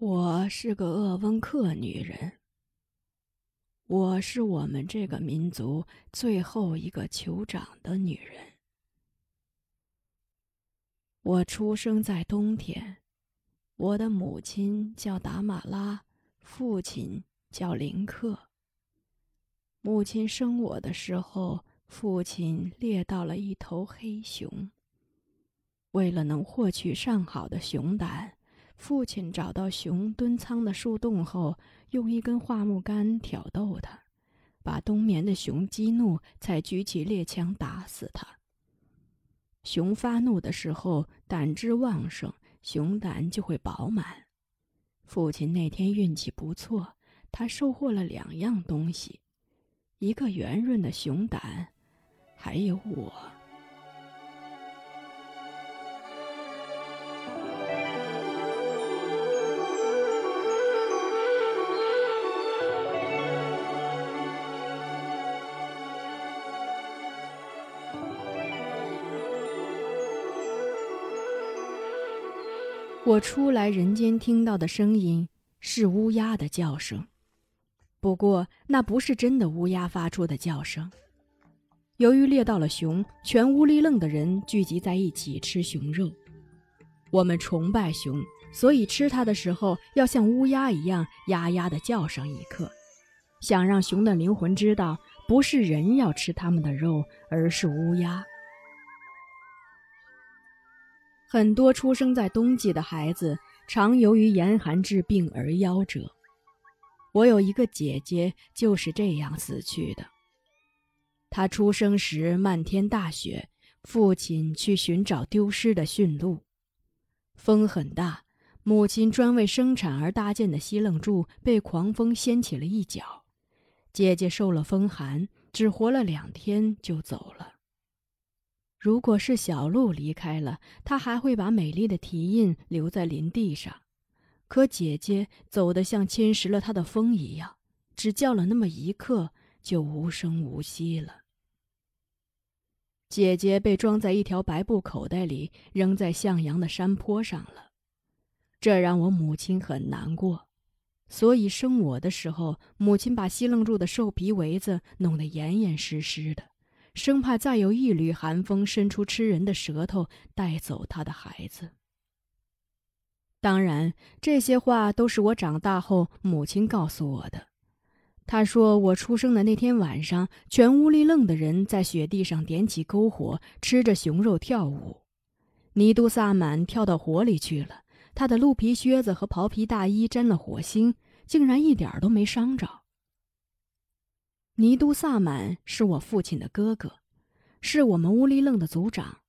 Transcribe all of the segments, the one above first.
我是个鄂温克女人。我是我们这个民族最后一个酋长的女人。我出生在冬天，我的母亲叫达马拉，父亲叫林克。母亲生我的时候，父亲猎到了一头黑熊。为了能获取上好的熊胆，父亲找到熊蹲仓的树洞后，用一根桦木杆挑逗它，把冬眠的熊激怒，才举起猎枪打死它。熊发怒的时候，胆汁旺盛，熊胆就会饱满。父亲那天运气不错，他收获了两样东西：一个圆润的熊胆，还有我。我出来人间听到的声音是乌鸦的叫声，不过那不是真的乌鸦发出的叫声。由于猎到了熊，全乌里楞的人聚集在一起吃熊肉。我们崇拜熊，所以吃它的时候要像乌鸦一样呀呀地叫上一刻，想让熊的灵魂知道，不是人要吃它们的肉，而是乌鸦。很多出生在冬季的孩子，常由于严寒致病而夭折。我有一个姐姐就是这样死去的。她出生时漫天大雪，父亲去寻找丢失的驯鹿，风很大，母亲专为生产而搭建的西楞柱被狂风掀起了一角，姐姐受了风寒，只活了两天就走了。如果是小鹿离开了，它还会把美丽的蹄印留在林地上。可姐姐走得像侵蚀了它的风一样，只叫了那么一刻，就无声无息了。姐姐被装在一条白布口袋里，扔在向阳的山坡上了。这让我母亲很难过，所以生我的时候，母亲把西楞柱的兽皮围子弄得严严实实的。生怕再有一缕寒风伸出吃人的舌头带走他的孩子。当然，这些话都是我长大后母亲告诉我的。她说，我出生的那天晚上，全乌里楞的人在雪地上点起篝火，吃着熊肉跳舞。尼都萨满跳到火里去了，他的鹿皮靴子和袍皮大衣沾了火星，竟然一点都没伤着。尼都萨满是我父亲的哥哥，是我们乌里楞的族长。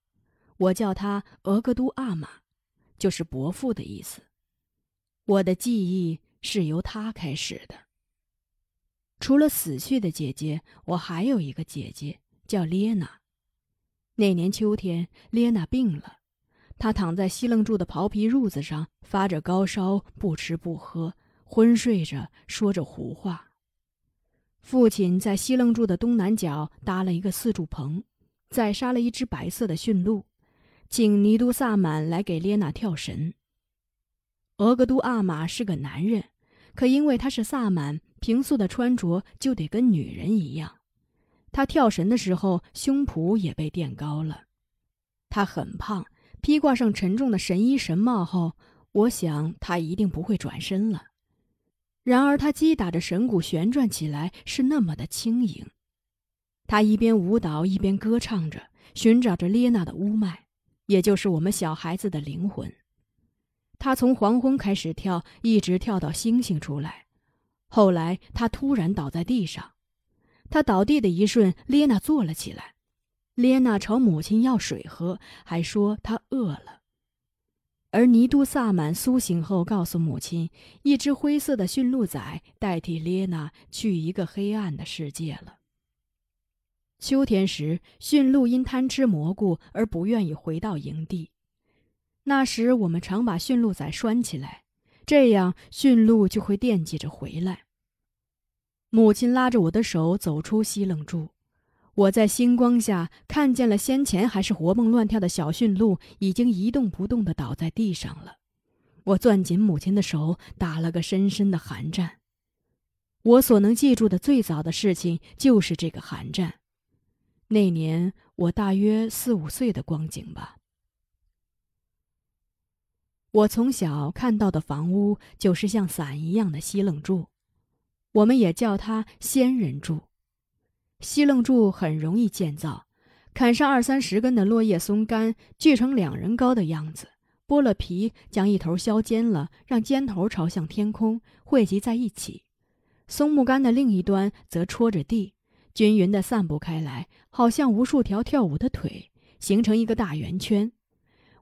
我叫他额格都阿玛，就是伯父的意思。我的记忆是由他开始的。除了死去的姐姐，我还有一个姐姐叫列娜。那年秋天，列娜病了，她躺在西楞柱的袍皮褥子上，发着高烧，不吃不喝，昏睡着，说着胡话。父亲在西楞柱的东南角搭了一个四柱棚，再杀了一只白色的驯鹿，请尼都萨满来给列娜跳神。额格都阿玛是个男人，可因为他是萨满，平素的穿着就得跟女人一样。他跳神的时候，胸脯也被垫高了。他很胖，披挂上沉重的神衣神帽后，我想他一定不会转身了。然而，他击打着神鼓旋转起来，是那么的轻盈。他一边舞蹈一边歌唱着，寻找着列娜的乌麦，也就是我们小孩子的灵魂。他从黄昏开始跳，一直跳到星星出来。后来，他突然倒在地上。他倒地的一瞬，列娜坐了起来。列娜朝母亲要水喝，还说她饿了。而尼都萨满苏醒后，告诉母亲，一只灰色的驯鹿仔代替列娜去一个黑暗的世界了。秋天时，驯鹿因贪吃蘑菇而不愿意回到营地，那时我们常把驯鹿仔拴起来，这样驯鹿就会惦记着回来。母亲拉着我的手走出西冷柱。我在星光下看见了先前还是活蹦乱跳的小驯鹿，已经一动不动地倒在地上了。我攥紧母亲的手，打了个深深的寒战。我所能记住的最早的事情就是这个寒战。那年我大约四五岁的光景吧。我从小看到的房屋就是像伞一样的西楞柱，我们也叫它仙人柱。西楞柱很容易建造，砍上二三十根的落叶松干，锯成两人高的样子，剥了皮，将一头削尖了，让尖头朝向天空，汇集在一起。松木杆的另一端则戳着地，均匀地散布开来，好像无数条跳舞的腿，形成一个大圆圈。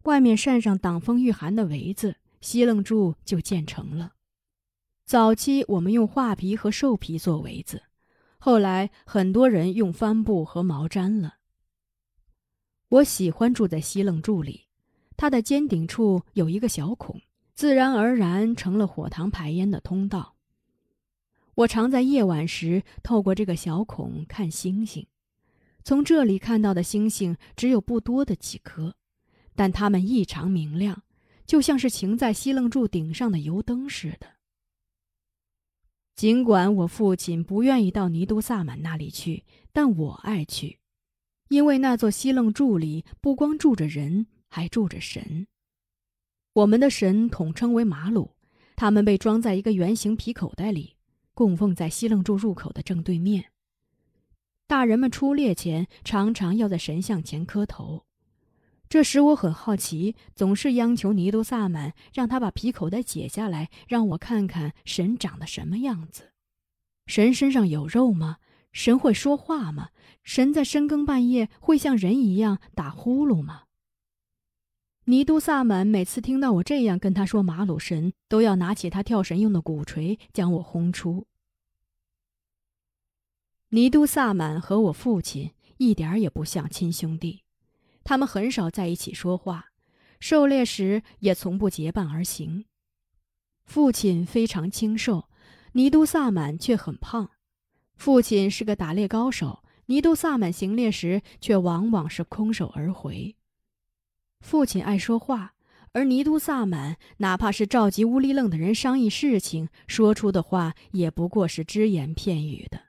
外面扇上挡风御寒的围子，西楞柱就建成了。早期我们用画皮和兽皮做围子，后来很多人用帆布和毛毡了。我喜欢住在西楞柱里，它的尖顶处有一个小孔，自然而然成了火塘排烟的通道。我常在夜晚时透过这个小孔看星星，从这里看到的星星只有不多的几颗。但它们异常明亮，就像是擎在西楞柱顶上的油灯似的。尽管我父亲不愿意到尼都萨满那里去，但我爱去，因为那座西楞柱里不光住着人，还住着神。我们的神统称为马鲁，他们被装在一个圆形皮口袋里，供奉在西楞柱入口的正对面。大人们出猎前常常要在神像前磕头。这使我很好奇，总是央求尼都萨满让他把皮口袋解下来，让我看看神长得什么样子。神身上有肉吗？神会说话吗？神在深更半夜会像人一样打呼噜吗？尼都萨满每次听到我这样跟他说，马鲁神都要拿起他跳神用的鼓槌将我轰出。尼都萨满和我父亲一点也不像亲兄弟。他们很少在一起说话，狩猎时也从不结伴而行。父亲非常清瘦，尼都萨满却很胖。父亲是个打猎高手，尼都萨满行猎时却往往是空手而回。父亲爱说话，而尼都萨满哪怕是召集乌里楞的人商议事情，说出的话也不过是只言片语的。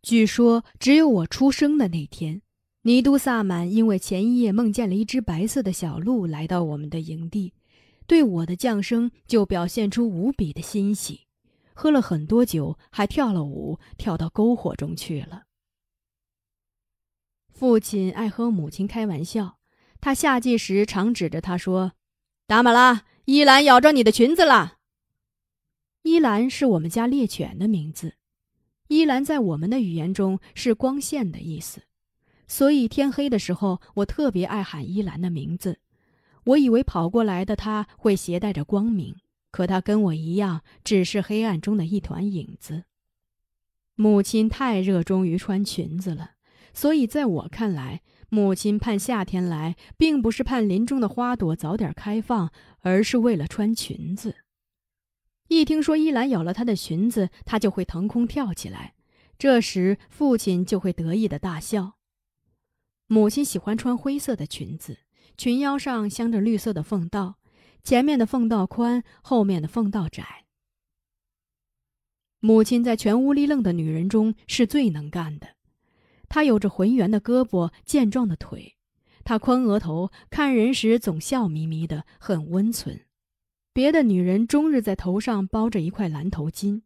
据说，只有我出生的那天。尼都萨满因为前一夜梦见了一只白色的小鹿来到我们的营地，对我的降生就表现出无比的欣喜，喝了很多酒，还跳了舞，跳到篝火中去了。父亲爱和母亲开玩笑，他夏季时常指着他说：“达玛拉，伊兰咬着你的裙子了。”伊兰是我们家猎犬的名字，伊兰在我们的语言中是光线的意思。所以天黑的时候，我特别爱喊依兰的名字。我以为跑过来的他会携带着光明，可他跟我一样，只是黑暗中的一团影子。母亲太热衷于穿裙子了，所以在我看来，母亲盼夏天来，并不是盼林中的花朵早点开放，而是为了穿裙子。一听说依兰咬了她的裙子，她就会腾空跳起来，这时父亲就会得意的大笑。母亲喜欢穿灰色的裙子，裙腰上镶着绿色的缝道，前面的缝道宽，后面的缝道窄。母亲在全屋里愣的女人中是最能干的，她有着浑圆的胳膊、健壮的腿，她宽额头，看人时总笑眯眯的，很温存。别的女人终日在头上包着一块蓝头巾，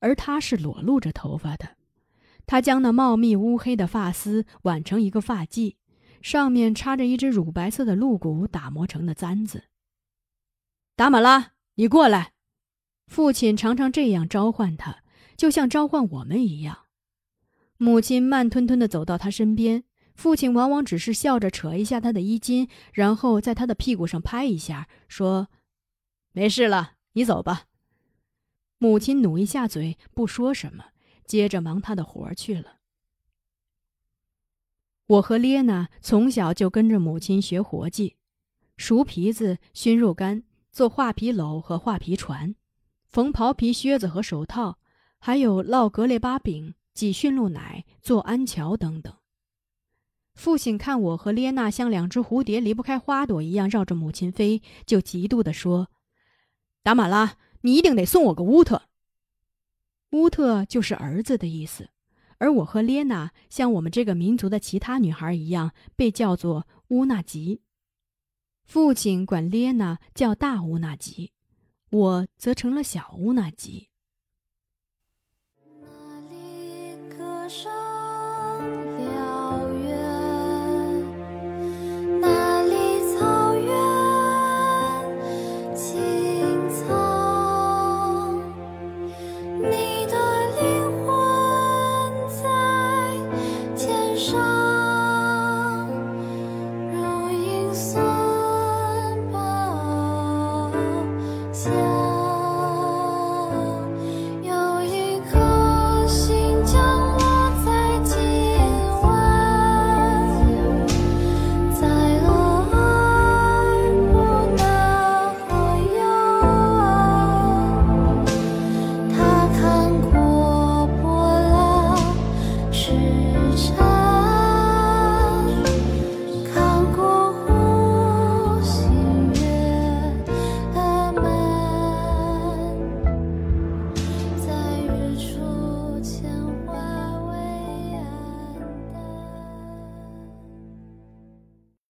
而她是裸露着头发的。他将那茂密乌黑的发丝挽成一个发髻，上面插着一只乳白色的鹿骨打磨成的簪子。达玛拉，你过来！父亲常常这样召唤他，就像召唤我们一样。母亲慢吞吞地走到他身边，父亲往往只是笑着扯一下他的衣襟，然后在他的屁股上拍一下，说：“没事了，你走吧。”母亲努一下嘴，不说什么。接着忙他的活儿去了。我和列娜从小就跟着母亲学活计：熟皮子、熏肉干、做画皮篓和画皮船、缝袍皮靴子和手套，还有烙格列巴饼、挤驯鹿奶、做安桥等等。父亲看我和列娜像两只蝴蝶离不开花朵一样绕着母亲飞，就嫉妒地说：“达马拉，你一定得送我个乌特。乌特就是儿子的意思，而我和列娜像我们这个民族的其他女孩一样，被叫做乌纳吉。父亲管列娜叫大乌纳吉，我则成了小乌纳吉。那里